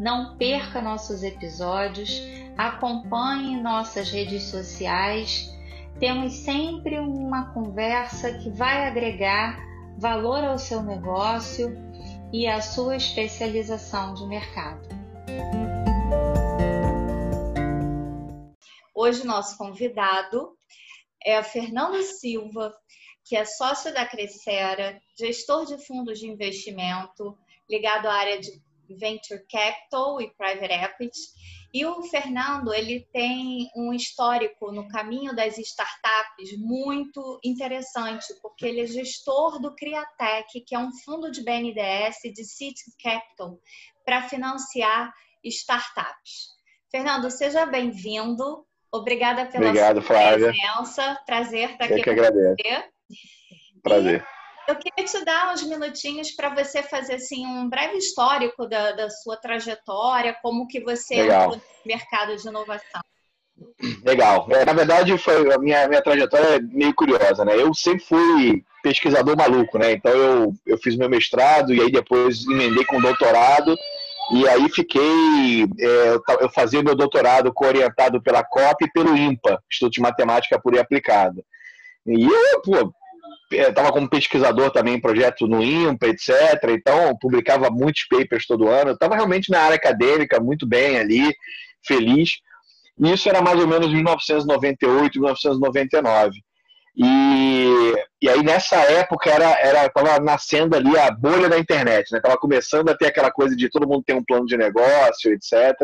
Não perca nossos episódios, acompanhe nossas redes sociais. Temos sempre uma conversa que vai agregar valor ao seu negócio e à sua especialização de mercado. Hoje, nosso convidado é a Fernando Silva, que é sócio da Crescera, gestor de fundos de investimento ligado à área de Venture Capital e Private Equity. E o Fernando, ele tem um histórico no caminho das startups muito interessante, porque ele é gestor do Criatec, que é um fundo de BNDES de City Capital para financiar startups. Fernando, seja bem-vindo. Obrigada pela Obrigado, sua Flávia. presença. Prazer estar aqui Eu que com agradeço. você. Prazer. Eu queria te dar uns minutinhos para você fazer assim um breve histórico da, da sua trajetória, como que você Legal. entrou no mercado de inovação. Legal. É, na verdade, foi a minha, minha trajetória é meio curiosa, né? Eu sempre fui pesquisador maluco, né? Então eu, eu fiz meu mestrado e aí depois emendei com doutorado e aí fiquei é, eu fazia meu doutorado orientado pela COP e pelo IMPA, Instituto de Matemática Pura e Aplicada. E eu, pô, estava como pesquisador também em projeto no IMPA, etc. Então, publicava muitos papers todo ano. Estava realmente na área acadêmica, muito bem ali, feliz. E isso era mais ou menos em 1998, 1999. E, e aí, nessa época, era, era, nascendo ali a bolha da internet, né? Começando a ter aquela coisa de todo mundo ter um plano de negócio, etc.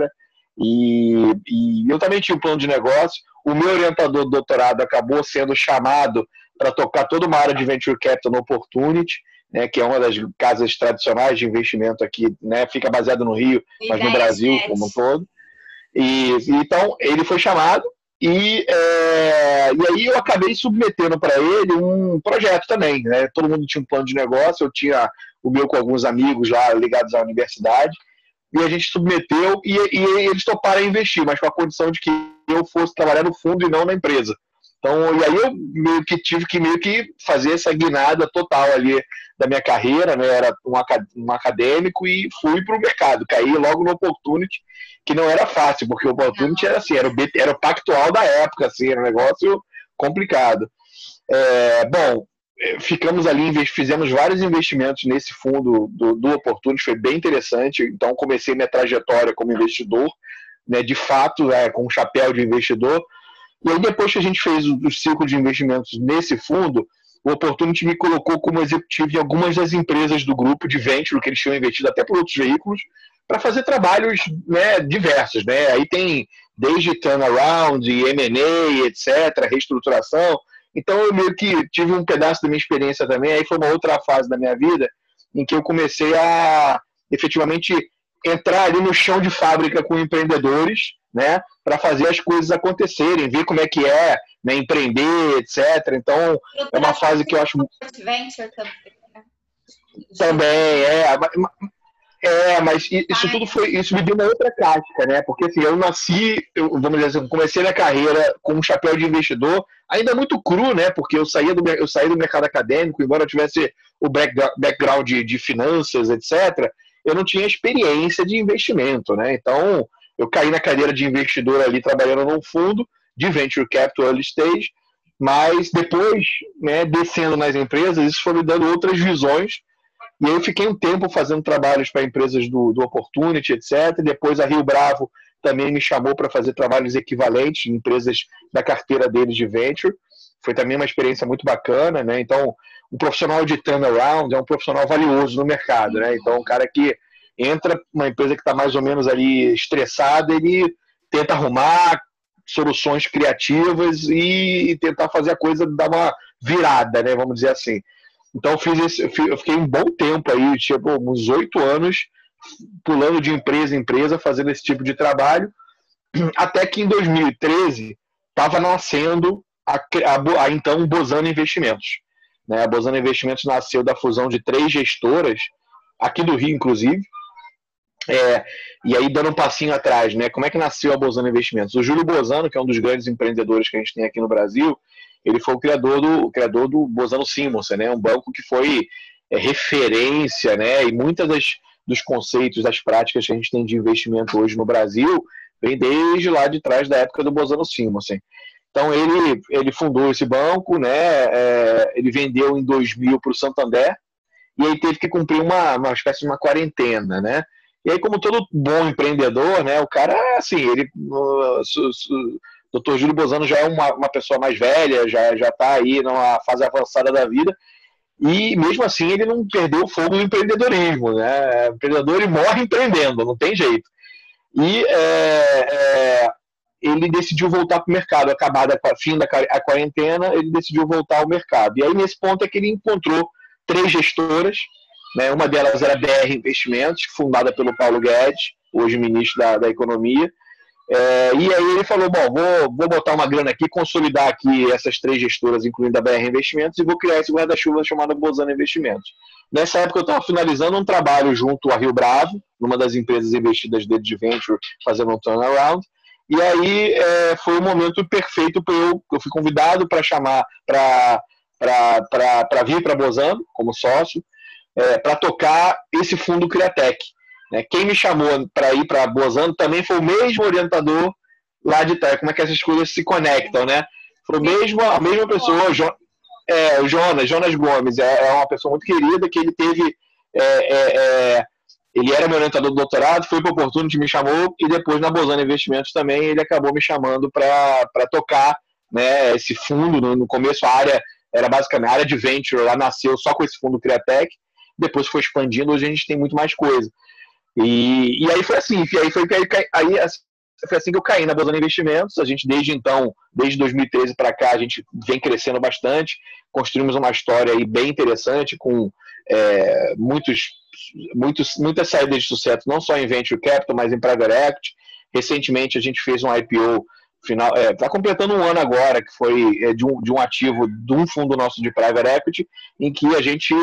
E, e eu também tinha um plano de negócio. O meu orientador do doutorado acabou sendo chamado para tocar toda uma área de venture capital no Opportunity, né, que é uma das casas tradicionais de investimento aqui, né, fica baseado no Rio, mas no Brasil como um todo. E, e então ele foi chamado e, é, e aí eu acabei submetendo para ele um projeto também. Né? Todo mundo tinha um plano de negócio, eu tinha o meu com alguns amigos lá ligados à universidade, e a gente submeteu e, e eles toparam investir, mas com a condição de que eu fosse trabalhar no fundo e não na empresa. Então, e aí eu meio que tive que meio que fazer essa guinada total ali da minha carreira, né? Era um, acad- acadêmico e fui para o mercado. Caí logo no Opportunity, que não era fácil, porque o Opportunity era assim, era o, era o pactual da época, assim, era um negócio complicado. É, bom, eh, ficamos ali, fizemos vários investimentos nesse fundo do, do Opportunity, foi bem interessante. Então, comecei minha trajetória como investidor, né, de fato, é, com um chapéu de investidor. E aí, depois que a gente fez o, o ciclo de investimentos nesse fundo, o Opportunity me colocou como executivo em algumas das empresas do grupo de venture que eles tinham investido até por outros veículos para fazer trabalhos né, diversos. Né? Aí tem desde turnaround, M&A, etc., reestruturação. Então eu meio que tive um pedaço da minha experiência também. Aí foi uma outra fase da minha vida em que eu comecei a efetivamente entrar ali no chão de fábrica com empreendedores, né, para fazer as coisas acontecerem, ver como é que é, né, empreender, etc. Então é uma fase que eu acho Venture também. é, é, mas i- isso tudo foi, isso me deu uma outra casca, né? Porque assim, eu nasci, eu, vamos dizer assim, comecei minha carreira com um chapéu de investidor, ainda muito cru, né? Porque eu saía do, eu saí do mercado acadêmico, embora eu tivesse o background de, de finanças, etc. Eu não tinha experiência de investimento, né? Então eu caí na cadeira de investidor ali trabalhando num fundo de venture capital early stage, mas depois, né, descendo nas empresas, isso foi me dando outras visões e aí eu fiquei um tempo fazendo trabalhos para empresas do, do Opportunity, etc. Depois a Rio Bravo também me chamou para fazer trabalhos equivalentes em empresas da carteira deles de venture. Foi também uma experiência muito bacana, né? Então, um profissional de turnaround é um profissional valioso no mercado, né? Então, um cara que entra uma empresa que está mais ou menos ali estressada, ele tenta arrumar soluções criativas e, e tentar fazer a coisa dar uma virada, né? Vamos dizer assim. Então eu fiz esse, eu fi- eu fiquei um bom tempo aí, tipo, uns oito anos pulando de empresa em empresa, fazendo esse tipo de trabalho, até que em 2013 estava nascendo a, a, a, então Bozano Investimentos. Né? A Bozano Investimentos nasceu da fusão de três gestoras, aqui do Rio, inclusive. É, e aí, dando um passinho atrás, né? como é que nasceu a Bozano Investimentos? O Júlio Bozano, que é um dos grandes empreendedores que a gente tem aqui no Brasil, ele foi o criador do, o criador do Bozano Simonsen, né? um banco que foi é, referência, né? e muitas das, dos conceitos, das práticas que a gente tem de investimento hoje no Brasil, vem desde lá de trás da época do Bozano Simonsen. Então ele, ele fundou esse banco, né? É, ele vendeu em 2000 para o Santander e aí teve que cumprir uma, uma espécie de uma quarentena, né? E aí, como todo bom empreendedor, né? O cara, assim, ele, Dr. Júlio Bozano já é uma, uma pessoa mais velha, já está aí numa fase avançada da vida e mesmo assim ele não perdeu o fogo do empreendedorismo, né? O empreendedor ele morre empreendendo, não tem jeito. E é, é, ele decidiu voltar para o mercado, acabada a fim da quarentena, ele decidiu voltar ao mercado. E aí, nesse ponto, é que ele encontrou três gestoras, né? uma delas era a BR Investimentos, fundada pelo Paulo Guedes, hoje ministro da, da Economia, é, e aí ele falou, bom, vou, vou botar uma grana aqui, consolidar aqui essas três gestoras, incluindo a BR Investimentos, e vou criar esse guarda-chuva chamado Bozano Investimentos. Nessa época eu estava finalizando um trabalho junto a Rio Bravo, numa das empresas investidas dele de venture, fazendo um turnaround, e aí é, foi o momento perfeito para eu, eu fui convidado para chamar, para vir para Bozano como sócio, é, para tocar esse fundo Criatec. Né? Quem me chamou para ir para Bozano também foi o mesmo orientador lá de trás. Como é que essas coisas se conectam, né? Foi mesmo, a mesma pessoa, jo, é, o Jonas, Jonas Gomes, é, é, uma pessoa muito querida que ele teve. É, é, é ele era meu orientador do doutorado, foi para o Opportunity, me chamou, e depois na Bozano Investimentos também ele acabou me chamando para tocar né, esse fundo. No, no, começo a área era basicamente a área de venture, lá nasceu só com esse fundo Criatec, depois foi expandindo, hoje a gente tem muito mais coisa. E, e aí foi assim, aí foi, aí, assim, foi assim que eu caí na Bozano Investimentos. A gente, desde então, desde 2013 para cá, a gente vem crescendo bastante. Construímos uma história aí bem interessante, com é, muitos, muitos, muitas saídas de sucesso, não só em Venture Capital, mas em Private Equity. Recentemente, a gente fez um IPO final está é, completando um ano agora, que foi é, de, um, de um ativo de um fundo nosso de private equity, em que a gente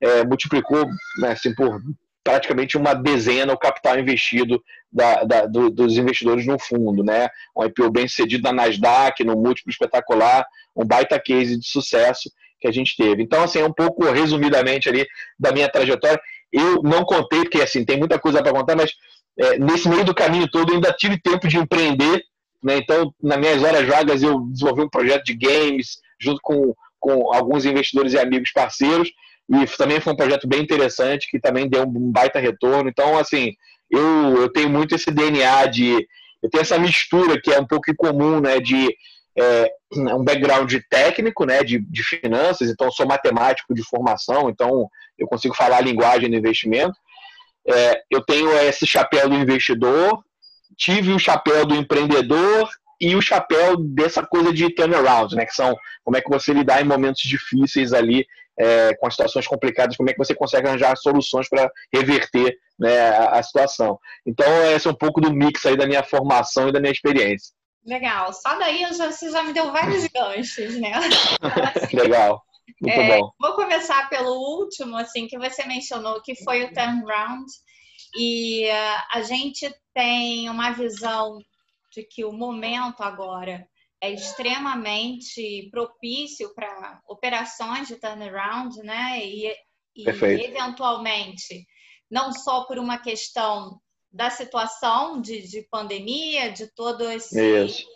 é, multiplicou né, assim, por praticamente uma dezena o capital investido da, da, do, dos investidores no fundo, né? Um IPO bem sucedido na Nasdaq, no múltiplo espetacular, um baita case de sucesso que a gente teve. Então, assim, é um pouco resumidamente ali da minha trajetória. Eu não contei, porque assim, tem muita coisa para contar, mas é, nesse meio do caminho todo eu ainda tive tempo de empreender, né? Então, nas minhas horas vagas, eu desenvolvi um projeto de games junto com, com alguns investidores e amigos parceiros e também foi um projeto bem interessante que também deu um baita retorno. Então, assim, eu, eu tenho muito esse DNA de. Eu tenho essa mistura que é um pouco incomum, né? De é, um background técnico, né? De, de finanças, então sou matemático de formação, então eu consigo falar a linguagem do investimento. É, eu tenho esse chapéu do investidor, tive o chapéu do empreendedor e o chapéu dessa coisa de turnaround, né? Que são como é que você lidar em momentos difíceis ali é, com as situações complicadas, como é que você consegue arranjar soluções para reverter né, a, a, situação. Então, esse é um pouco do mix aí da minha formação e da minha experiência. Legal. Só daí já, você já me deu vários ganchos, né? Legal. Muito é, bom. Vou começar pelo último, assim, que você mencionou, que foi o turnaround. E uh, a gente tem uma visão de que o momento agora é extremamente propício para operações de turnaround, né? E, e eventualmente, não só por uma questão da situação de, de pandemia, de todo esse, Isso.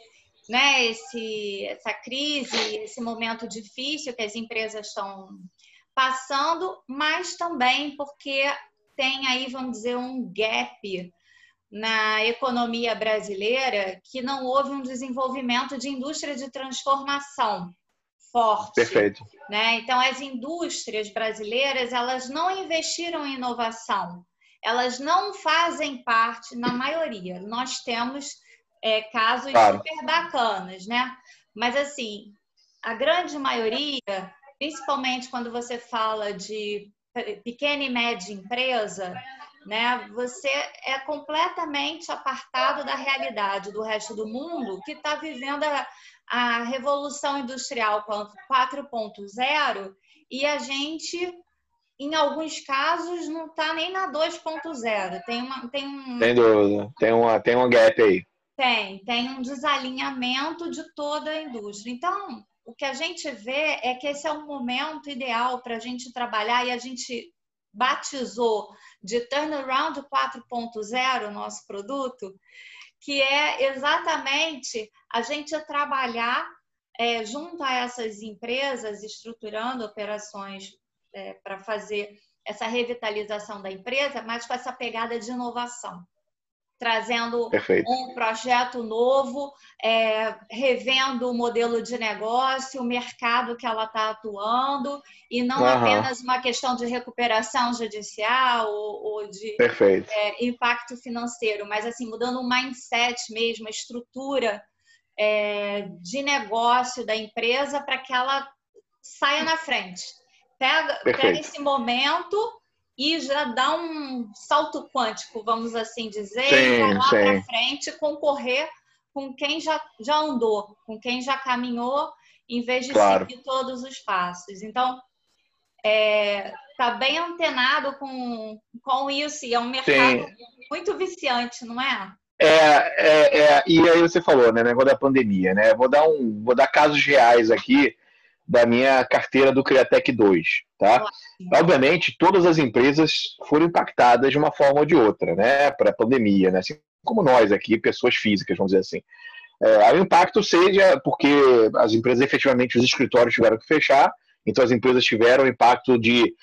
né, esse, essa crise, esse momento difícil que as empresas estão passando, mas também porque tem aí, vamos dizer, um gap na economia brasileira que não houve um desenvolvimento de indústria de transformação forte. Perfeito. Né? Então, as indústrias brasileiras, elas não investiram em inovação. Elas não fazem parte, na maioria. Nós temos é, casos claro. super bacanas, né? Mas, assim, a grande maioria, principalmente quando você fala de pequena e média empresa, né? Você é completamente apartado da realidade do resto do mundo que está vivendo a, a revolução industrial 4.0 e a gente em alguns casos não está nem na 2.0. Tem uma tem um Tem dúvida. Tem uma tem um gap aí. Tem, tem um desalinhamento de toda a indústria. Então, o que a gente vê é que esse é um momento ideal para a gente trabalhar e a gente batizou de Turnaround 4.0 o nosso produto, que é exatamente a gente trabalhar é, junto a essas empresas, estruturando operações é, para fazer essa revitalização da empresa, mas com essa pegada de inovação trazendo Perfeito. um projeto novo, é, revendo o modelo de negócio, o mercado que ela está atuando, e não uhum. apenas uma questão de recuperação judicial ou, ou de é, impacto financeiro, mas assim, mudando o mindset mesmo, a estrutura é, de negócio da empresa para que ela saia na frente. Pega, pega esse momento e já dá um salto quântico, vamos assim dizer, sim, e lá para frente concorrer com quem já, já andou, com quem já caminhou, em vez de claro. seguir todos os passos. Então, é, tá bem antenado com, com isso e é um mercado sim. muito viciante, não é? É, é, é, e aí você falou, né, negócio da pandemia, né? Vou dar um, vou dar casos reais aqui da minha carteira do Criatec 2, tá? Obviamente, todas as empresas foram impactadas de uma forma ou de outra, né, para a pandemia, né? Assim como nós aqui, pessoas físicas, vamos dizer assim. É, o impacto seja porque as empresas, efetivamente, os escritórios tiveram que fechar, então as empresas tiveram impacto de,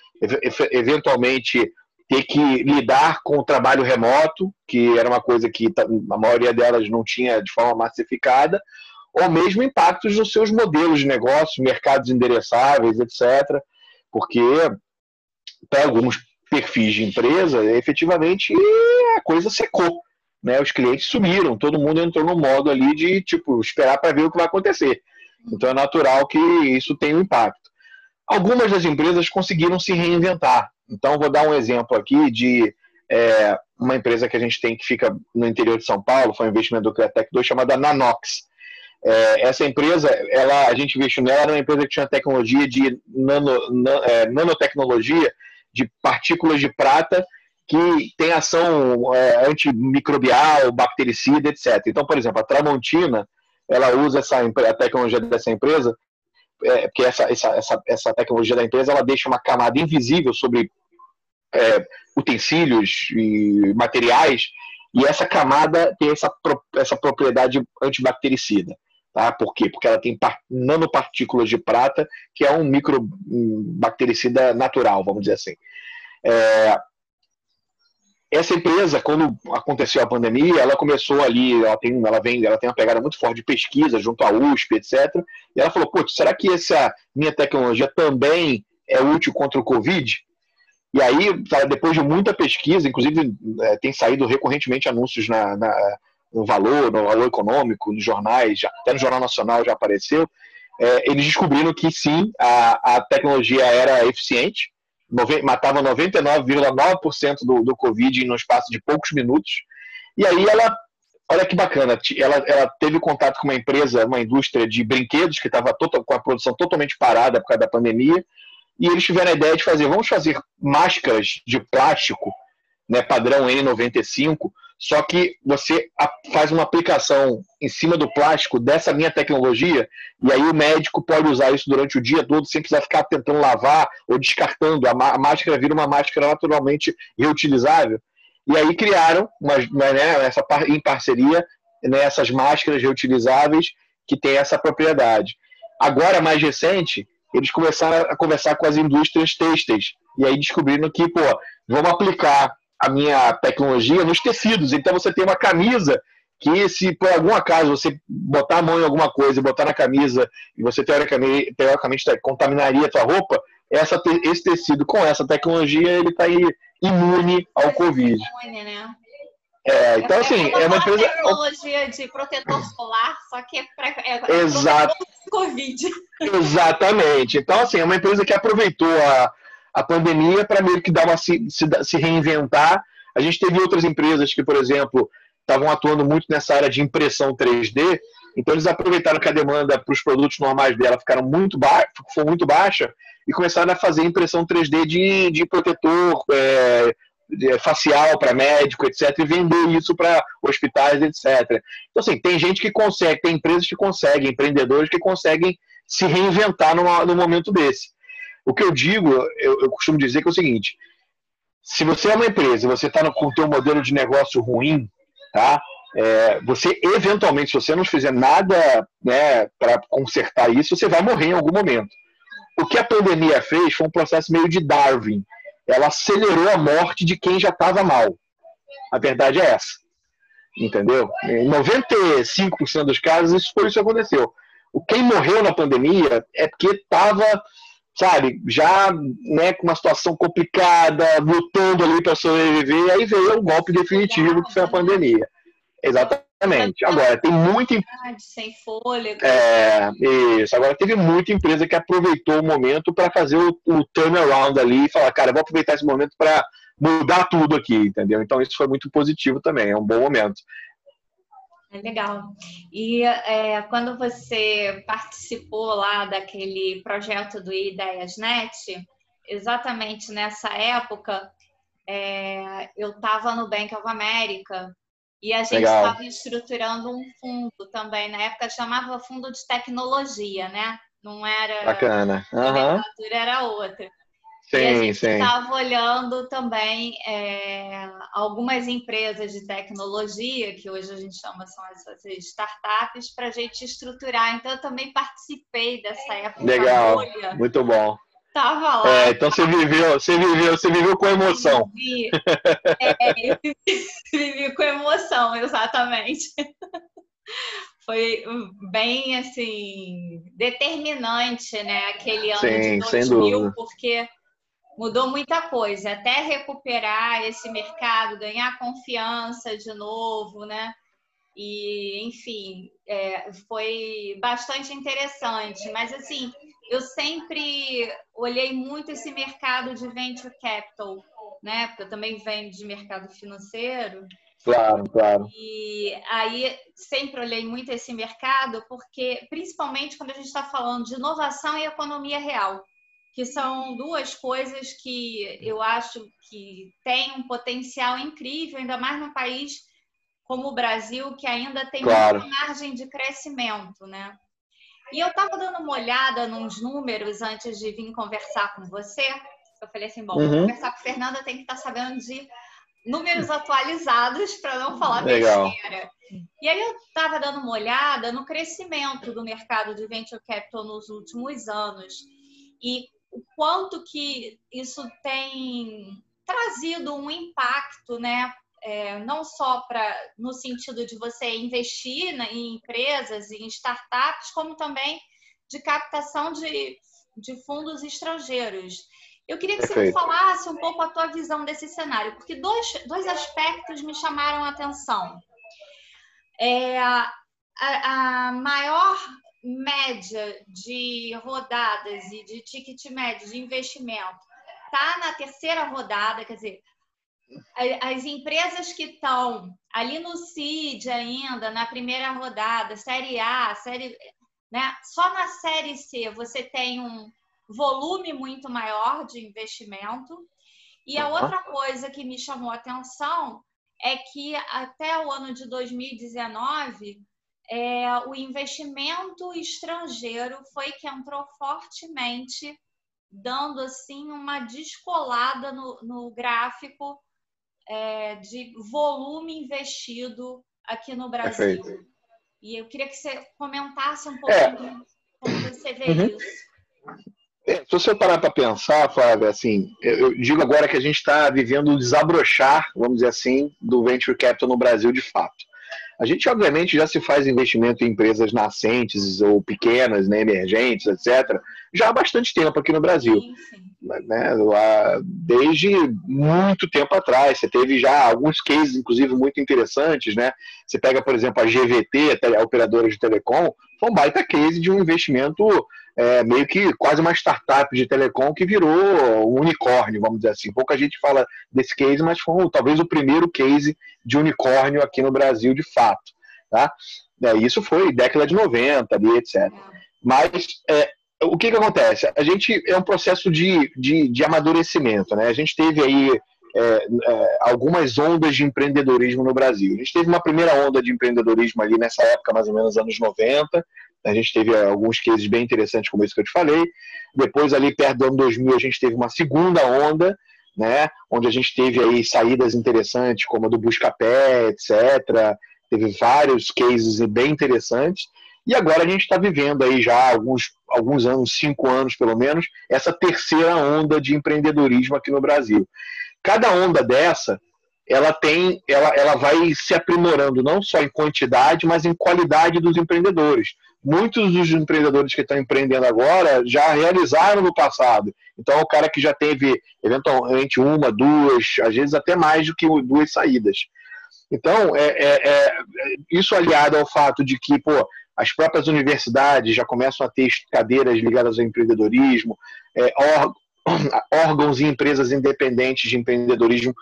eventualmente, ter que lidar com o trabalho remoto, que era uma coisa que a maioria delas não tinha de forma massificada, ou mesmo impactos nos seus modelos de negócio, mercados endereçáveis, etc. Porque para alguns perfis de empresa, efetivamente a coisa secou. Né? Os clientes sumiram, todo mundo entrou no modo ali de tipo esperar para ver o que vai acontecer. Então é natural que isso tenha um impacto. Algumas das empresas conseguiram se reinventar. Então vou dar um exemplo aqui de é, uma empresa que a gente tem que fica no interior de São Paulo, foi um investimento do Cretec 2 chamada Nanox. É, essa empresa, ela, a gente investiu nela, era uma empresa que tinha tecnologia de nano, é, nanotecnologia de partículas de prata que tem ação é, antimicrobial, bactericida, etc. Então, por exemplo, a Tramontina, ela usa essa, a tecnologia dessa empresa, é, porque essa, essa, essa, essa tecnologia da empresa, ela deixa uma camada invisível sobre é, utensílios e materiais, e essa camada tem essa, essa propriedade antibactericida. Tá? Por quê? Porque ela tem nanopartículas de prata, que é um microbactericida natural, vamos dizer assim. É, essa empresa, quando aconteceu a pandemia, ela começou ali, ela tem, ela vem, ela tem uma pegada muito forte de pesquisa junto à USP, etc. E ela falou, putz, será que essa minha tecnologia também é útil contra o Covid? E aí, depois de muita pesquisa, inclusive é, tem saído recorrentemente anúncios na, na no valor, no valor econômico, nos jornais, já, até no Jornal Nacional já apareceu, é, eles descobriram que sim, a, a tecnologia era eficiente, nove, matava 99,9% do, do Covid no espaço de poucos minutos. E aí ela, olha que bacana, ela, ela teve contato com uma empresa, uma indústria de brinquedos que estava com a produção totalmente parada por causa da pandemia, e eles tiveram a ideia de fazer, vamos fazer máscaras de plástico, né, padrão N95, só que você faz uma aplicação em cima do plástico dessa minha tecnologia, e aí o médico pode usar isso durante o dia todo sem precisar ficar tentando lavar ou descartando. A máscara vira uma máscara naturalmente reutilizável. E aí criaram, uma, né, essa, em parceria, né, essas máscaras reutilizáveis que têm essa propriedade. Agora, mais recente, eles começaram a conversar com as indústrias têxteis. E aí descobriram que, pô, vamos aplicar a minha tecnologia nos tecidos. Então você tem uma camisa que se por algum acaso você botar a mão em alguma coisa e botar na camisa e você teoricamente, teoricamente contaminaria a sua roupa, essa, esse tecido com essa tecnologia ele está imune ao Covid. Imune, né? É, então é assim, é uma empresa. tecnologia de protetor solar, só que é para é, Exato. Covid. Exatamente. Então, assim, é uma empresa que aproveitou a, a pandemia para meio que dar uma se, se, se, reinventar. A gente teve outras empresas que, por exemplo, estavam atuando muito nessa área de impressão 3D, então eles aproveitaram que a demanda para os produtos normais dela ficaram muito baixa, foi muito baixa e começaram a fazer impressão 3D de, de protetor é, de, facial para médico, etc, e vender isso para hospitais, etc. Então assim, tem gente que consegue, tem empresas que conseguem, empreendedores que conseguem se reinventar numa, num momento desse. O que eu digo, eu, eu costumo dizer que é o seguinte: se você é uma empresa você está com o teu modelo de negócio ruim, tá? É, você eventualmente, se você não fizer nada né, para consertar isso, você vai morrer em algum momento. O que a pandemia fez foi um processo meio de Darwin. Ela acelerou a morte de quem já estava mal. A verdade é essa. Entendeu? Em 95% dos casos, isso foi isso que aconteceu. O quem morreu na pandemia é porque estava, sabe, já né, com uma situação complicada, lutando ali para sobreviver, aí veio o golpe definitivo que foi a pandemia. Exatamente. Agora, tem muita. Sem fôlego. É, isso. Agora, teve muita empresa que aproveitou o momento para fazer o, o turnaround ali e falar, cara, vou aproveitar esse momento para mudar tudo aqui, entendeu? Então, isso foi muito positivo também, é um bom momento. É legal. E é, quando você participou lá daquele projeto do Ideias.net, exatamente nessa época, é, eu estava no Bank of America e a gente estava estruturando um fundo também. Na época chamava Fundo de Tecnologia, né? Não era. Bacana. Uhum. A era outra. Sim, e a gente estava olhando também é, algumas empresas de tecnologia, que hoje a gente chama são essas startups, para a gente estruturar. Então, eu também participei dessa época. Legal, muito bom. Tava lá. É, então você viveu, você viveu, você viveu com emoção. Vivi, é, eu vivi com emoção, exatamente. Foi bem assim determinante, né? Aquele ano Sim, de 2000, porque mudou muita coisa, até recuperar esse mercado, ganhar confiança de novo, né? E, enfim, é, foi bastante interessante. Mas, assim, eu sempre olhei muito esse mercado de venture capital, né? Porque eu também venho de mercado financeiro. Claro, claro. E aí sempre olhei muito esse mercado, porque principalmente quando a gente está falando de inovação e economia real, que são duas coisas que eu acho que têm um potencial incrível, ainda mais num país como o Brasil, que ainda tem claro. muita margem de crescimento, né? E eu estava dando uma olhada nos números antes de vir conversar com você. Eu falei assim, bom, uhum. conversar com a Fernanda tem que estar tá sabendo de números atualizados para não falar Legal. besteira. E aí eu estava dando uma olhada no crescimento do mercado de venture capital nos últimos anos e o quanto que isso tem trazido um impacto, né, é, não só para no sentido de você investir na, em empresas, em startups, como também de captação de, de fundos estrangeiros. Eu queria que Perfeito. você me falasse um pouco a tua visão desse cenário, porque dois, dois aspectos me chamaram a atenção. É, a, a maior média de rodadas e de ticket médio de investimento está na terceira rodada, quer dizer, as empresas que estão ali no CID ainda, na primeira rodada, série A, série. Né? Só na série C você tem um volume muito maior de investimento. E a outra coisa que me chamou a atenção é que até o ano de 2019 é, o investimento estrangeiro foi que entrou fortemente, dando assim uma descolada no, no gráfico é, de volume investido aqui no Brasil. Perfeito. E eu queria que você comentasse um pouco é. como você vê uhum. isso. É, se você parar para pensar, Flávia, assim, eu digo agora que a gente está vivendo o desabrochar, vamos dizer assim, do venture capital no Brasil de fato. A gente, obviamente, já se faz investimento em empresas nascentes ou pequenas, né, emergentes, etc., já há bastante tempo aqui no Brasil. Sim, sim. Né, desde muito tempo atrás. Você teve já alguns cases, inclusive, muito interessantes. Né? Você pega, por exemplo, a GVT, a operadora de telecom, foi um baita case de um investimento é, meio que quase uma startup de telecom que virou um unicórnio, vamos dizer assim. Pouca gente fala desse case, mas foi talvez o primeiro case de unicórnio aqui no Brasil, de fato. Tá? É, isso foi década de 90, ali, etc. Mas é, o que, que acontece? A gente é um processo de, de, de amadurecimento. Né? A gente teve aí é, é, algumas ondas de empreendedorismo no Brasil. A gente teve uma primeira onda de empreendedorismo ali nessa época, mais ou menos anos 90. A gente teve alguns cases bem interessantes, como esse que eu te falei. Depois, ali perto do ano 2000, a gente teve uma segunda onda, né, onde a gente teve aí saídas interessantes, como a do Buscapé, etc. Teve vários cases bem interessantes. E agora a gente está vivendo aí já alguns, alguns anos, cinco anos pelo menos, essa terceira onda de empreendedorismo aqui no Brasil. Cada onda dessa, ela tem, ela, ela vai se aprimorando não só em quantidade, mas em qualidade dos empreendedores. Muitos dos empreendedores que estão empreendendo agora já realizaram no passado. Então, é o cara que já teve, eventualmente, uma, duas, às vezes até mais do que duas saídas. Então, é, é, é, isso aliado ao fato de que, pô, as próprias universidades já começam a ter cadeiras ligadas ao empreendedorismo, é, órgãos e empresas independentes de empreendedorismo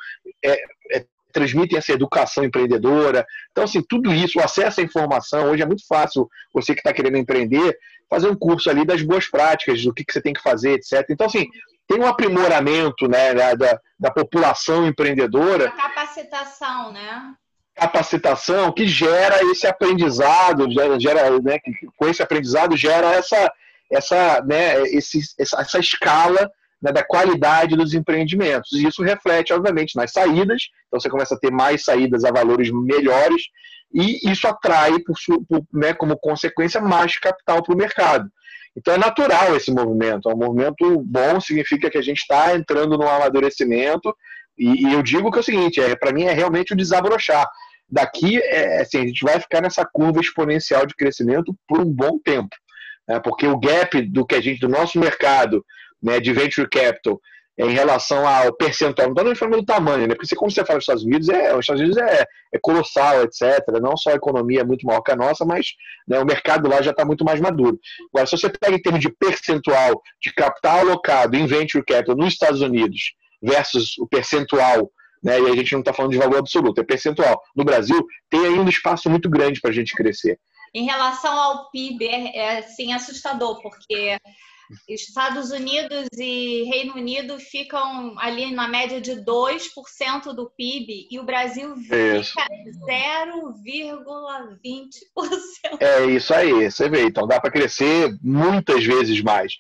é, é, transmitem essa educação empreendedora. Então, assim, tudo isso, o acesso à informação, hoje é muito fácil você que está querendo empreender, fazer um curso ali das boas práticas, do que, que você tem que fazer, etc. Então, assim, tem um aprimoramento né, da, da população empreendedora. A capacitação, né? Capacitação que gera esse aprendizado, gera, gera né, com esse aprendizado gera essa, essa, né, esse, essa, essa escala né, da qualidade dos empreendimentos. E isso reflete, obviamente, nas saídas, então você começa a ter mais saídas a valores melhores, e isso atrai, por, por, né, como consequência, mais capital para o mercado. Então é natural esse movimento, é um movimento bom, significa que a gente está entrando no amadurecimento, e, eu digo que é o seguinte, é, para mim é realmente o desabrochar. Daqui, é, assim, a gente vai ficar nessa curva exponencial de crescimento por um bom tempo. Né, porque o gap do que a gente, do nosso mercado, né, de venture capital em relação ao percentual, não estou nem falando do tamanho, né? Porque como você fala dos Estados Unidos, é, os Estados Unidos é, é colossal, etc. Não só a economia é muito maior que a nossa, mas né, o mercado lá já está muito mais maduro. Agora, se você pega em termos de percentual de capital alocado em venture capital nos Estados Unidos versus o percentual né, e a gente não está falando de valor absoluto, é percentual. No Brasil, tem ainda espaço muito grande para a gente crescer. Em relação ao PIB, é, é assim, assustador, porque Estados Unidos e Reino Unido ficam ali na média de 2% do PIB e o Brasil fica 0,20%. É isso aí, você vê. Então dá para crescer muitas vezes mais.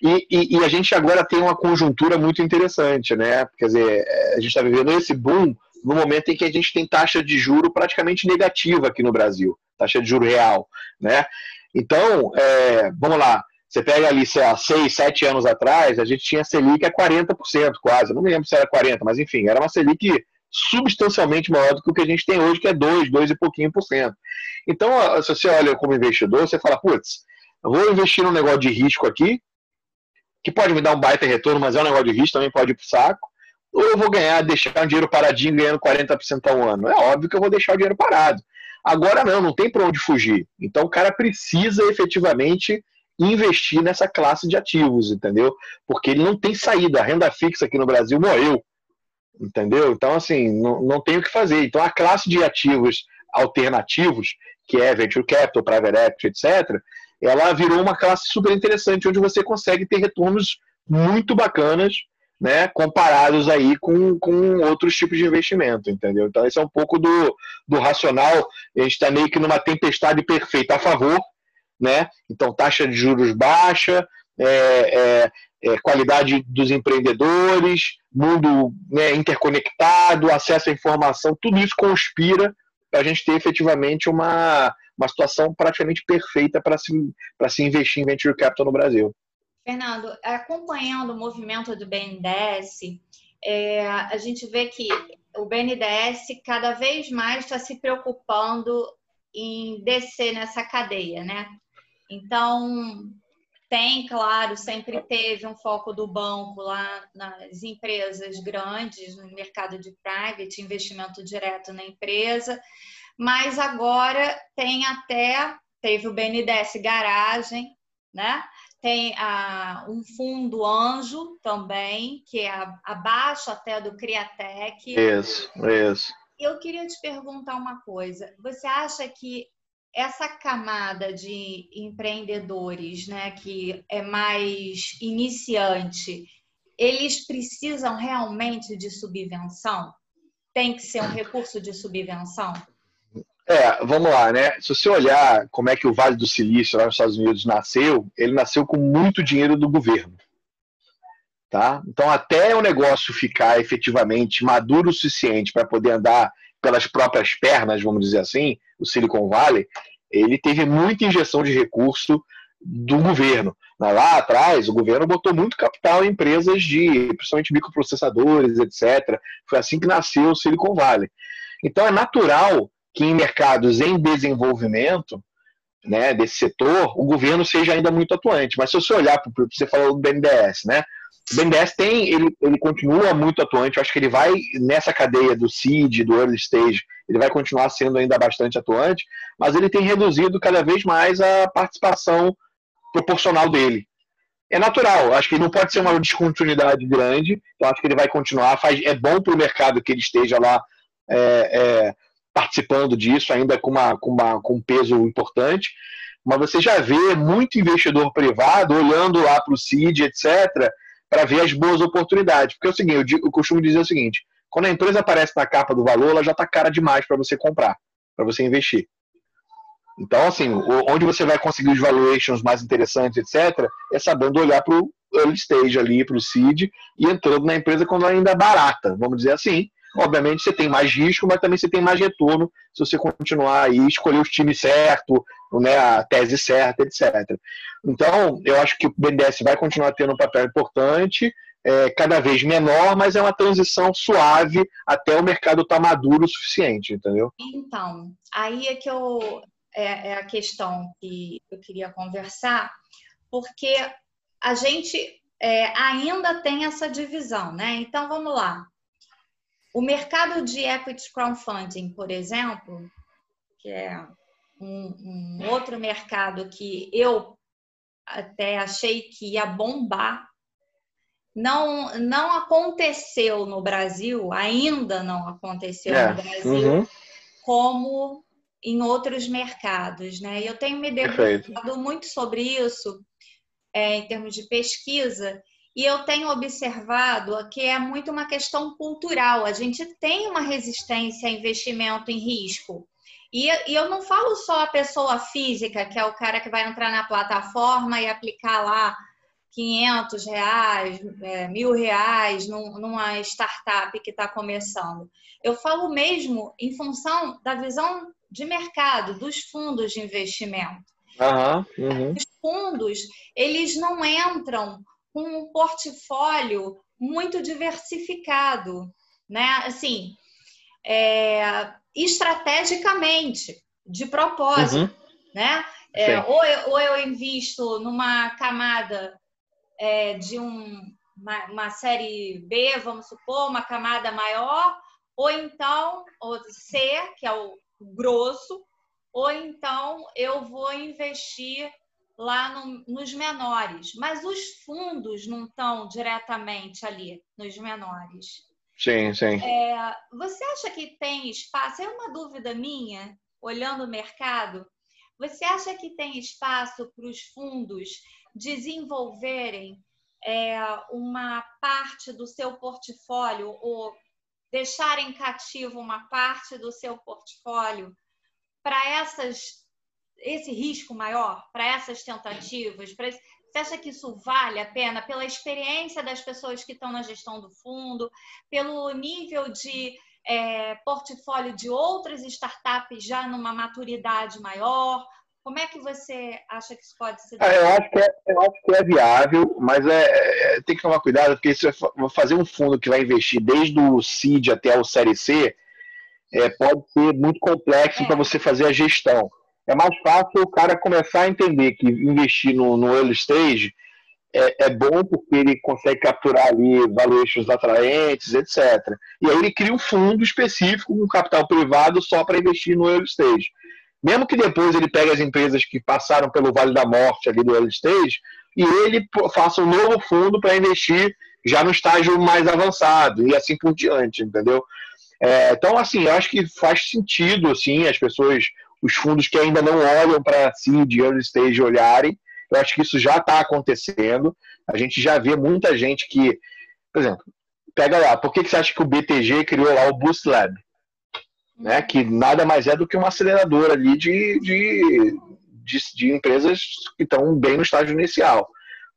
E, e, e, a gente agora tem uma conjuntura muito interessante, né? Quer dizer, a gente está vivendo esse boom no momento em que a gente tem taxa de juro praticamente negativa aqui no Brasil, taxa de juro real, né? Então, é, vamos lá, você pega ali, sei lá, seis, sete anos atrás, a gente tinha Selic a 40% quase. Não me lembro se era 40%, mas enfim, era uma Selic substancialmente maior do que o que a gente tem hoje, que é 2, 2 e pouquinho por cento. Então, se você olha como investidor, você fala, putz, vou investir num negócio de risco aqui, que pode me dar um baita retorno, mas é um negócio de risco, também pode ir pro saco. Ou eu vou ganhar, deixar um dinheiro paradinho ganhando 40% ao ano. É óbvio que eu vou deixar o dinheiro parado. Agora não, não tem para onde fugir. Então o cara precisa efetivamente investir nessa classe de ativos, entendeu? Porque ele não tem saída. A renda fixa aqui no Brasil morreu, entendeu? Então, assim, não, não tem o que fazer. Então, a classe de ativos alternativos, que é venture capital, private equity, etc., ela virou uma classe super interessante, onde você consegue ter retornos muito bacanas, né, comparados aí com, com outros tipos de investimento, entendeu? Então, esse é um pouco do, do racional. A gente está meio que numa tempestade perfeita a favor, né? Então, taxa de juros baixa, é, é, é, qualidade dos empreendedores, mundo né, interconectado, acesso à informação, tudo isso conspira para a gente ter efetivamente uma, uma situação praticamente perfeita para se, se investir em venture capital no Brasil. Fernando, acompanhando o movimento do BNDES, é, a gente vê que o BNDES cada vez mais está se preocupando em descer nessa cadeia, né? Então, tem, claro, sempre teve um foco do banco lá nas empresas grandes, no mercado de private, investimento direto na empresa, mas agora tem até, teve o BNDES Garagem, né? Tem a, um fundo anjo também, que é abaixo até do Criatec. Isso, isso. Eu queria te perguntar uma coisa. Você acha que essa camada de empreendedores, né, que é mais iniciante, eles precisam realmente de subvenção? Tem que ser um recurso de subvenção? É, vamos lá, né? Se você olhar como é que o Vale do Silício lá nos Estados Unidos nasceu, ele nasceu com muito dinheiro do governo. Tá? Então, até o negócio ficar efetivamente maduro o suficiente para poder andar pelas próprias pernas, vamos dizer assim, o Silicon Valley, ele teve muita injeção de recurso do governo. Lá atrás, o governo botou muito capital em empresas de, principalmente microprocessadores, etc. Foi assim que nasceu o Silicon Valley. Então, é natural que em mercados em desenvolvimento, né, desse setor, o governo seja ainda muito atuante. Mas se você olhar para você falou do BNDES, né? O BNDES tem, ele, ele continua muito atuante. Eu acho que ele vai nessa cadeia do seed, do early stage, ele vai continuar sendo ainda bastante atuante, mas ele tem reduzido cada vez mais a participação proporcional dele. É natural, acho que não pode ser uma descontinuidade grande, então acho que ele vai continuar. Faz, é bom para o mercado que ele esteja lá é, é, participando disso, ainda com, uma, com, uma, com um peso importante, mas você já vê muito investidor privado olhando lá para o CID, etc., para ver as boas oportunidades. Porque é o seguinte, eu, digo, eu costumo dizer o seguinte: quando a empresa aparece na capa do valor, ela já está cara demais para você comprar, para você investir. Então, assim, onde você vai conseguir os valuations mais interessantes, etc., é sabendo olhar para o early stage ali, para o seed, e entrando na empresa quando ela ainda é barata, vamos dizer assim, Obviamente você tem mais risco, mas também você tem mais retorno se você continuar aí, escolher os times certo, né, a tese certa, etc. Então, eu acho que o BNDES vai continuar tendo um papel importante, é, cada vez menor, mas é uma transição suave até o mercado estar tá maduro o suficiente, entendeu? Então, aí é que eu é, é a questão que eu queria conversar, porque a gente é, ainda tem essa divisão, né? Então vamos lá. O mercado de equity crowdfunding, por exemplo, que é um, um outro mercado que eu até achei que ia bombar, não, não aconteceu no Brasil, ainda não aconteceu é. no Brasil, uhum. como em outros mercados, né? Eu tenho me debruçado muito sobre isso é, em termos de pesquisa e eu tenho observado que é muito uma questão cultural. A gente tem uma resistência a investimento em risco. E, eu não falo só a pessoa física, que é o cara que vai entrar na plataforma e aplicar lá 500 reais, é, mil reais num, numa startup que está começando. Eu falo mesmo em função da visão de mercado, dos fundos de investimento. Uhum, uhum. Os fundos, eles não entram com um portfólio muito diversificado, né? Assim, é, estrategicamente, de propósito, uhum. né? É, ou, eu, ou, eu, invisto numa camada é, de um, uma, uma, série B, vamos supor, uma camada maior, ou então, ou C, que é o grosso, ou então eu vou investir lá no, nos menores, mas os fundos não estão diretamente ali nos menores. Sim, sim. É, você acha que tem espaço? É uma dúvida minha, olhando o mercado. Você acha que tem espaço para os fundos desenvolverem é, uma parte do seu portfólio ou deixarem cativo uma parte do seu portfólio para essas esse risco maior para essas tentativas? Pra esse... Você acha que isso vale a pena pela experiência das pessoas que estão na gestão do fundo, pelo nível de é, portfólio de outras startups já numa maturidade maior? Como é que você acha que isso pode ser? Ah, eu, acho que é, eu acho que é viável, mas é, é, tem que tomar cuidado, porque se você fazer um fundo que vai investir desde o CID até o Série C, é, pode ser muito complexo é. para você fazer a gestão. É mais fácil o cara começar a entender que investir no, no early stage é, é, bom porque ele consegue capturar ali valuations atraentes, etc. E aí ele cria um fundo específico com capital privado só para investir no early stage. Mesmo que depois ele pegue as empresas que passaram pelo Vale da Morte ali do early stage e ele faça um novo fundo para investir já no estágio mais avançado e assim por diante, entendeu? É, então, assim, eu acho que faz sentido, assim, as pessoas, os fundos que ainda não olham para si de early stage olharem, eu acho que isso já está acontecendo. A gente já vê muita gente que, por exemplo, pega lá, por que, que você acha que o BTG criou lá o Boost Lab? Né, que nada mais é do que uma aceleradora ali de, de, de, de empresas que estão bem no estágio inicial.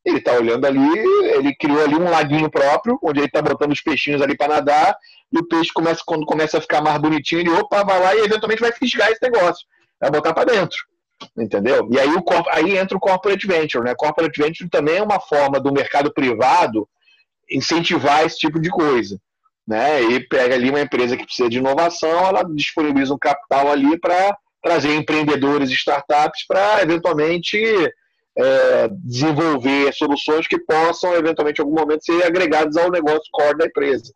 Ele está olhando ali, ele criou ali um laguinho próprio, onde ele está botando os peixinhos ali para nadar, e o peixe começa, quando começa a ficar mais bonitinho, ele opa, vai lá e eventualmente vai fisgar esse negócio, vai botar para dentro entendeu? E aí, o, aí entra o corporate venture, né? Corporate venture também é uma forma do mercado privado incentivar esse tipo de coisa, né? E pega ali uma empresa que precisa de inovação, ela disponibiliza um capital ali para trazer empreendedores e startups para eventualmente é, desenvolver soluções que possam eventualmente em algum momento ser agregadas ao negócio core da empresa.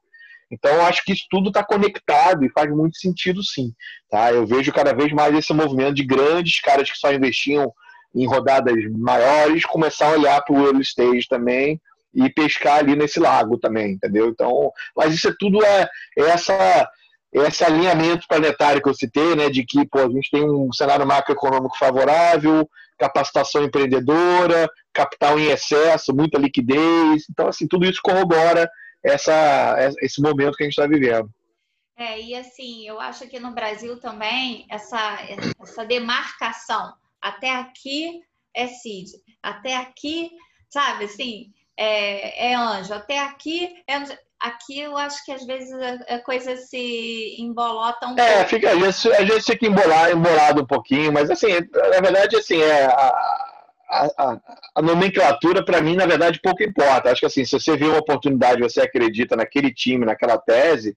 Então, acho que isso tudo está conectado e faz muito sentido, sim. Tá? Eu vejo cada vez mais esse movimento de grandes caras que só investiam em rodadas maiores começar a olhar para o early stage também e pescar ali nesse lago também, entendeu? Então, mas isso é tudo é, é essa é esse alinhamento planetário que eu citei, né, de que pô, a gente tem um cenário macroeconômico favorável, capacitação empreendedora, capital em excesso, muita liquidez, então assim tudo isso corrobora essa, esse momento que a gente está vivendo. É, e assim, eu acho que no Brasil também essa, essa demarcação até aqui é Cid, até aqui, sabe, assim, é, é anjo, até aqui é anjo. Aqui eu acho que às vezes a coisa se embolota um é, pouco. Fica, às vezes, às vezes fica embolar, embolado um pouquinho, mas assim, na verdade, assim, é, a, a, a, a nomenclatura, para mim, na verdade, pouco importa. Acho que assim, se você vê uma oportunidade, você acredita naquele time, naquela tese,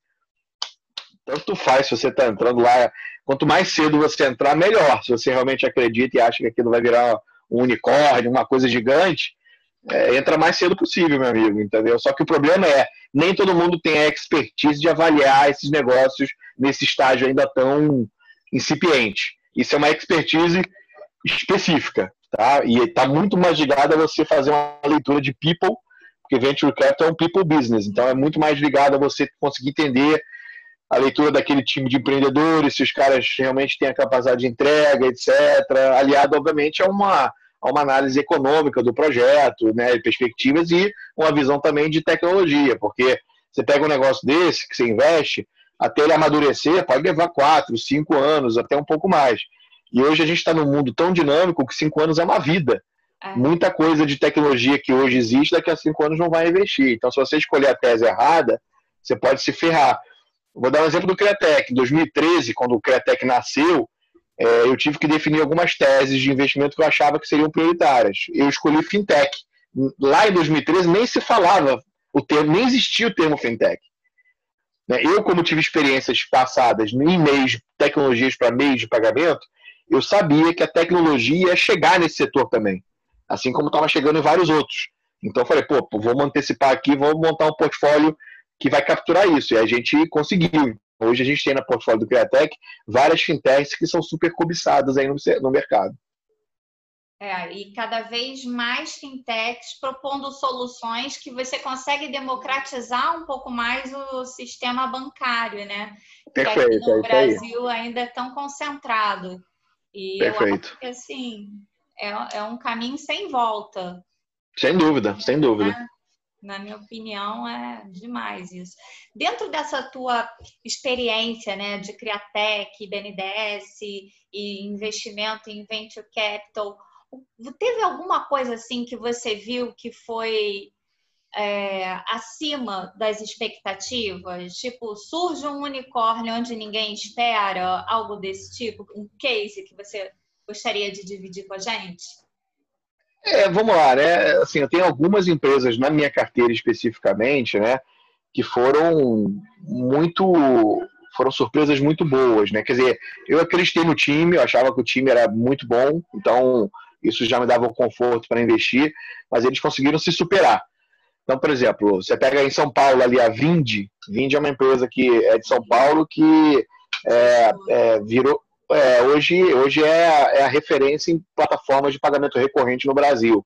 tanto faz se você está entrando lá. Quanto mais cedo você entrar, melhor. Se você realmente acredita e acha que aquilo vai virar um unicórnio, uma coisa gigante, é, entra mais cedo possível, meu amigo, entendeu? Só que o problema é, nem todo mundo tem a expertise de avaliar esses negócios nesse estágio ainda tão incipiente. Isso é uma expertise específica tá? E está muito mais ligado a você fazer uma leitura de people, porque venture capital é um people business, então é muito mais ligado a você conseguir entender a leitura daquele time de empreendedores, se os caras realmente têm a capacidade de entrega, etc. Aliado, obviamente, a uma, a uma análise econômica do projeto, né, perspectivas e uma visão também de tecnologia, porque você pega um negócio desse que você investe, até ele amadurecer, pode levar quatro, cinco anos, até um pouco mais. E hoje a gente está num mundo tão dinâmico que cinco anos é uma vida. É. Muita coisa de tecnologia que hoje existe, daqui a cinco anos não vai investir. Então, se você escolher a tese errada, você pode se ferrar. Vou dar um exemplo do Cretec. Em 2013, quando o Cretec nasceu, é, eu tive que definir algumas teses de investimento que eu achava que seriam prioritárias. Eu escolhi fintech. Lá em 2013 nem se falava o termo, nem existia o termo fintech. Né, eu, como tive experiências passadas em meios tecnologias para meios de pagamento, eu sabia que a tecnologia ia chegar nesse setor também, assim como estava chegando em vários outros. Então eu falei, pô, vamos antecipar aqui, vamos montar um portfólio que vai capturar isso. E a gente conseguiu. Hoje a gente tem na portfólio do Createc várias fintechs que são super cobiçadas aí no, no mercado. É, e cada vez mais fintechs propondo soluções que você consegue democratizar um pouco mais o sistema bancário, né? Perfeito, que aqui no é Brasil ainda é tão concentrado. E Perfeito. eu acho que assim é, é um caminho sem volta. Sem dúvida, sem dúvida. Na minha opinião, é demais isso. Dentro dessa tua experiência né, de Criatec, BNDES e investimento em Venture Capital, teve alguma coisa assim que você viu que foi é, acima das expectativas? Tipo, surge um unicórnio onde ninguém espera, algo desse tipo? Um case que você gostaria de dividir com a gente? É, vamos lá, né? Assim, eu tenho algumas empresas na minha carteira especificamente, né? Que foram muito foram surpresas muito boas, né? Quer dizer, eu acreditei no time, eu achava que o time era muito bom, então isso já me dava um conforto para investir, mas eles conseguiram se superar. Então, por exemplo, você pega em São Paulo ali a Vindi, Vindi é uma empresa que é de São Paulo que é, é, virou é, hoje, hoje é a, é a referência em plataformas de pagamento recorrente no Brasil.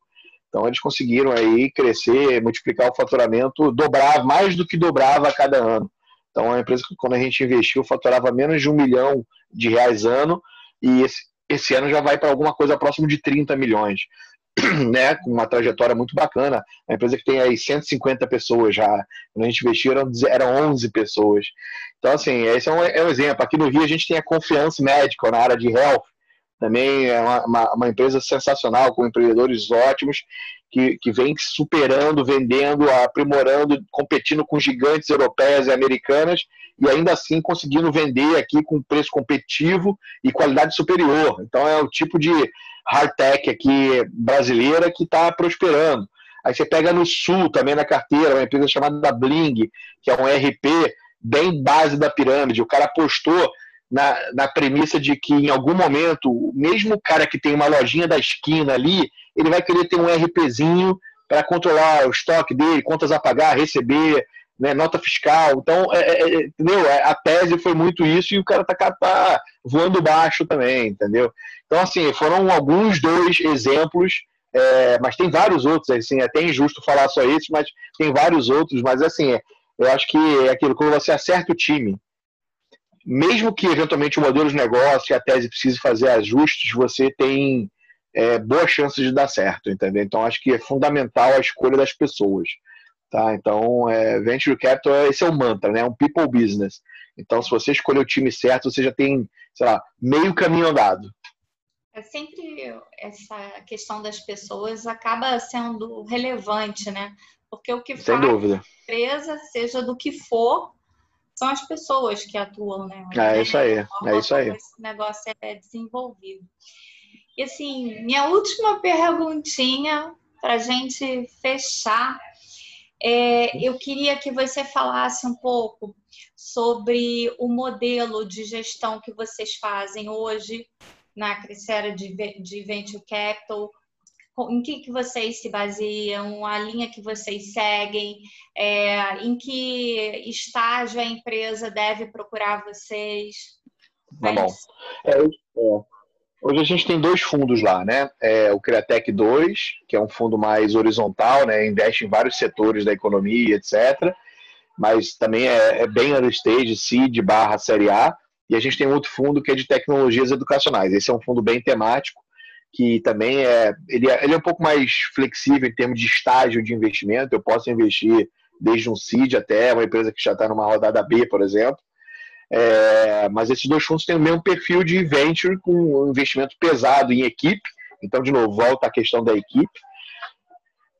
Então eles conseguiram aí crescer, multiplicar o faturamento, dobrar mais do que dobrava a cada ano. Então é uma empresa que quando a gente investiu faturava menos de um milhão de reais ano e esse, esse ano já vai para alguma coisa próximo de 30 milhões. Né, com uma trajetória muito bacana. A empresa que tem aí 150 pessoas já. Quando a gente investiu eram, eram 11 pessoas. Então, assim, esse é um, é um exemplo. Aqui no Rio a gente tem a Confiança Medical na área de health. Também é uma, uma, uma empresa sensacional, com empreendedores ótimos, que, que vem superando, vendendo, aprimorando, competindo com gigantes europeias e americanas e ainda assim conseguindo vender aqui com preço competitivo e qualidade superior. Então é o tipo de hard tech aqui brasileira que está prosperando. Aí você pega no Sul também na carteira, uma empresa chamada Bling, que é um RP bem base da pirâmide. O cara apostou na, na premissa de que em algum momento, mesmo o cara que tem uma lojinha da esquina ali, ele vai querer ter um RPzinho para controlar o estoque dele, contas a pagar, receber, né, nota fiscal. Então, é, é, é entendeu? É, a tese foi muito isso e o cara tá, tá voando baixo também, entendeu? Então, assim, foram alguns dois exemplos, é, mas tem vários outros, assim, é até injusto falar só isso, mas tem vários outros, mas assim, eu acho que é aquilo, quando você acerta o time, mesmo que eventualmente o modelo de negócio e a tese precise fazer ajustes, você tem é, boas chances de dar certo, entendeu? Então acho que é fundamental a escolha das pessoas. Tá? Então, é, Venture Capital, esse é o mantra, né? É um people business. Então, se você escolher o time certo, você já tem, sei lá, meio caminho andado. É sempre essa questão das pessoas acaba sendo relevante, né? Porque o que Sem faz dúvida. a empresa, seja do que for, são as pessoas que atuam, né? É isso aí, é isso aí. Esse negócio é desenvolvido. E assim, minha última perguntinha para a gente fechar é, eu queria que você falasse um pouco sobre o modelo de gestão que vocês fazem hoje na Crescera de, de Venture Capital, em que, que vocês se baseiam, a linha que vocês seguem, é, em que estágio a empresa deve procurar vocês. Tá bom. É, é, Hoje a gente tem dois fundos lá, né? É o Criatec 2, que é um fundo mais horizontal, né? Investe em vários setores da economia, etc. Mas também é, é bem early stage, seed barra série A. E a gente tem outro fundo que é de tecnologias educacionais. Esse é um fundo bem temático, que também é ele, é. ele é um pouco mais flexível em termos de estágio de investimento. Eu posso investir desde um seed até uma empresa que já está numa rodada B, por exemplo. É, mas esses dois fundos têm o mesmo perfil de venture com um investimento pesado em equipe. Então, de novo, volta a questão da equipe.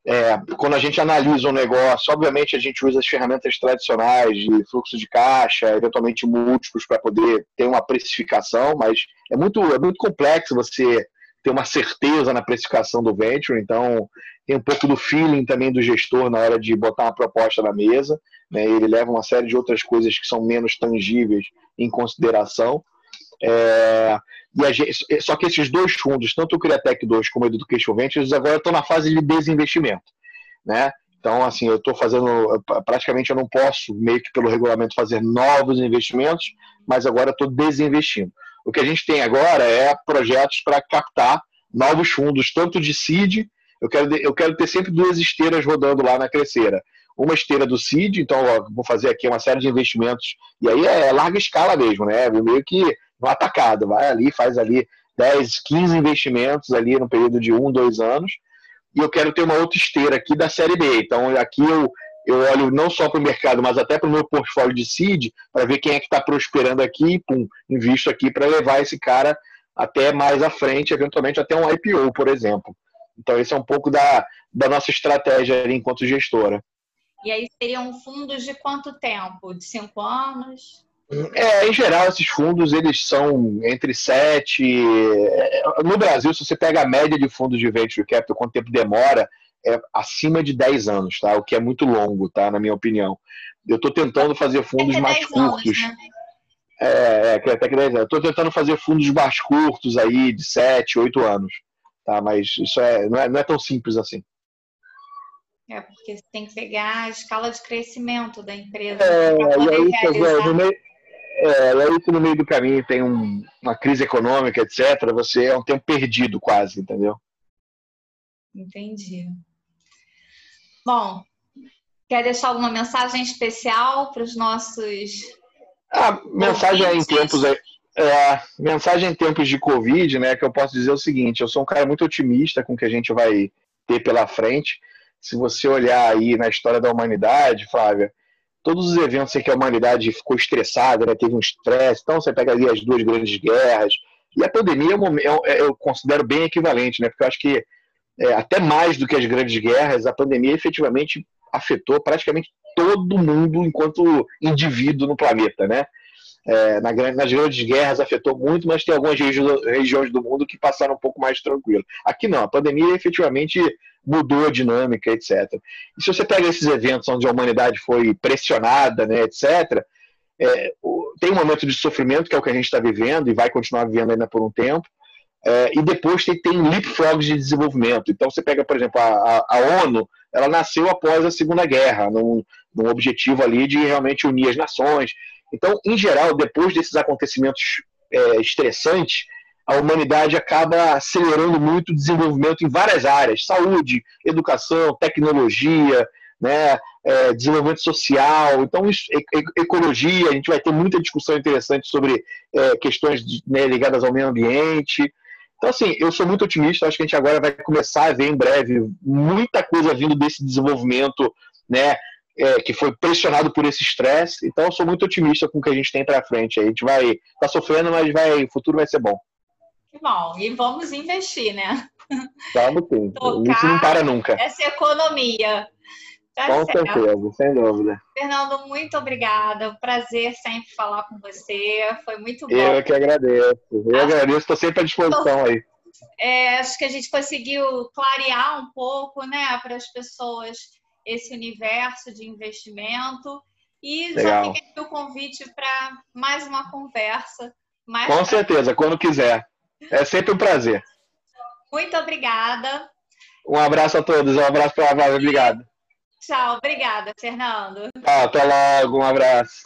É, quando a gente analisa um negócio, obviamente a gente usa as ferramentas tradicionais de fluxo de caixa, eventualmente múltiplos para poder ter uma precificação, mas é muito, é muito complexo você ter uma certeza na precificação do venture, então tem um pouco do feeling também do gestor na hora de botar uma proposta na mesa. Né? Ele leva uma série de outras coisas que são menos tangíveis em consideração. É, e gente, só que esses dois fundos, tanto o Criatec 2 como o Education Ventures, agora estão na fase de desinvestimento. Né? Então, assim, eu estou fazendo. Praticamente eu não posso, meio que pelo regulamento, fazer novos investimentos, mas agora estou desinvestindo. O que a gente tem agora é projetos para captar novos fundos, tanto de seed eu quero, eu quero ter sempre duas esteiras rodando lá na Crescera. Uma esteira do CID, então vou fazer aqui uma série de investimentos, e aí é larga escala mesmo, né? Meio que no atacado, vai ali, faz ali 10, 15 investimentos ali no período de um, dois anos, e eu quero ter uma outra esteira aqui da série B. Então aqui eu, eu olho não só para o mercado, mas até para o meu portfólio de seed, para ver quem é que está prosperando aqui, pum, invisto aqui para levar esse cara até mais à frente, eventualmente até um IPO, por exemplo. Então, esse é um pouco da, da nossa estratégia ali enquanto gestora. E aí seriam fundos de quanto tempo? De cinco anos? É, em geral, esses fundos eles são entre sete. É, no Brasil, se você pega a média de fundos de venture capital, quanto tempo demora, é acima de 10 anos, tá? O que é muito longo, tá? Na minha opinião. Eu estou tentando fazer fundos mais curtos. Anos, né? É, é até que 10 anos. Estou tentando fazer fundos mais curtos aí, de 7, 8 anos. Tá? Mas isso é, não, é, não é tão simples assim. É, porque você tem que pegar a escala de crescimento da empresa. É, e aí, realizar... no meio, é, aí no meio do caminho tem um, uma crise econômica, etc., você é um tempo perdido quase, entendeu? Entendi. Bom, quer deixar alguma mensagem especial para os nossos. A mensagem é em tempos. É, é, mensagem em tempos de Covid, né? Que eu posso dizer o seguinte: eu sou um cara muito otimista com o que a gente vai ter pela frente. Se você olhar aí na história da humanidade, Flávia, todos os eventos em que a humanidade ficou estressada, né, teve um estresse, então você pega ali as duas grandes guerras, e a pandemia é eu considero bem equivalente, né, porque eu acho que é, até mais do que as grandes guerras, a pandemia efetivamente afetou praticamente todo mundo enquanto indivíduo no planeta, né? É, na, nas grandes guerras afetou muito, mas tem algumas regi regiões do mundo que passaram um pouco mais tranquilo. Aqui não, a pandemia efetivamente mudou a dinâmica, etc. E se você pega esses eventos onde a humanidade foi pressionada, né, etc., é, tem um momento de sofrimento, que é o que a gente está vivendo e vai continuar vivendo ainda por um tempo, é, e depois tem, tem leapfrogs de desenvolvimento. Então você pega, por exemplo, a, a, ONU, ela nasceu após a Segunda Guerra, num, num objetivo ali de realmente unir as nações. Então, em geral, depois desses acontecimentos é, estressantes, a humanidade acaba acelerando muito o desenvolvimento em várias áreas: saúde, educação, tecnologia, né, é, desenvolvimento social, então ecologia, a gente vai ter muita discussão interessante sobre é, questões né, ligadas ao meio ambiente. Então, assim, eu sou muito otimista, acho que a gente agora vai começar a ver em breve muita coisa vindo desse desenvolvimento, né, é, que foi pressionado por esse estresse. Então, eu sou muito otimista com o que a gente tem para frente. A gente vai tá sofrendo, mas vai, o futuro vai ser bom. Que bom. E vamos investir, né? Vamos sim. Tocar Isso não para nunca. Essa economia. Tá com certo. certeza, sem dúvida. Fernando, muito obrigada. Prazer sempre falar com você. Foi muito bom. Eu que agradeço. Eu agradeço, estou sempre à disposição aí. É, acho que a gente conseguiu clarear um pouco, né, para as pessoas esse universo de investimento. E Legal. já fica aqui o convite para mais uma conversa. Mais Com pra... certeza, quando quiser. É sempre um prazer. Muito obrigada. Um abraço a todos, um abraço para a Flávia, obrigado. Tchau, obrigada, Fernando. Ah, até logo, um abraço.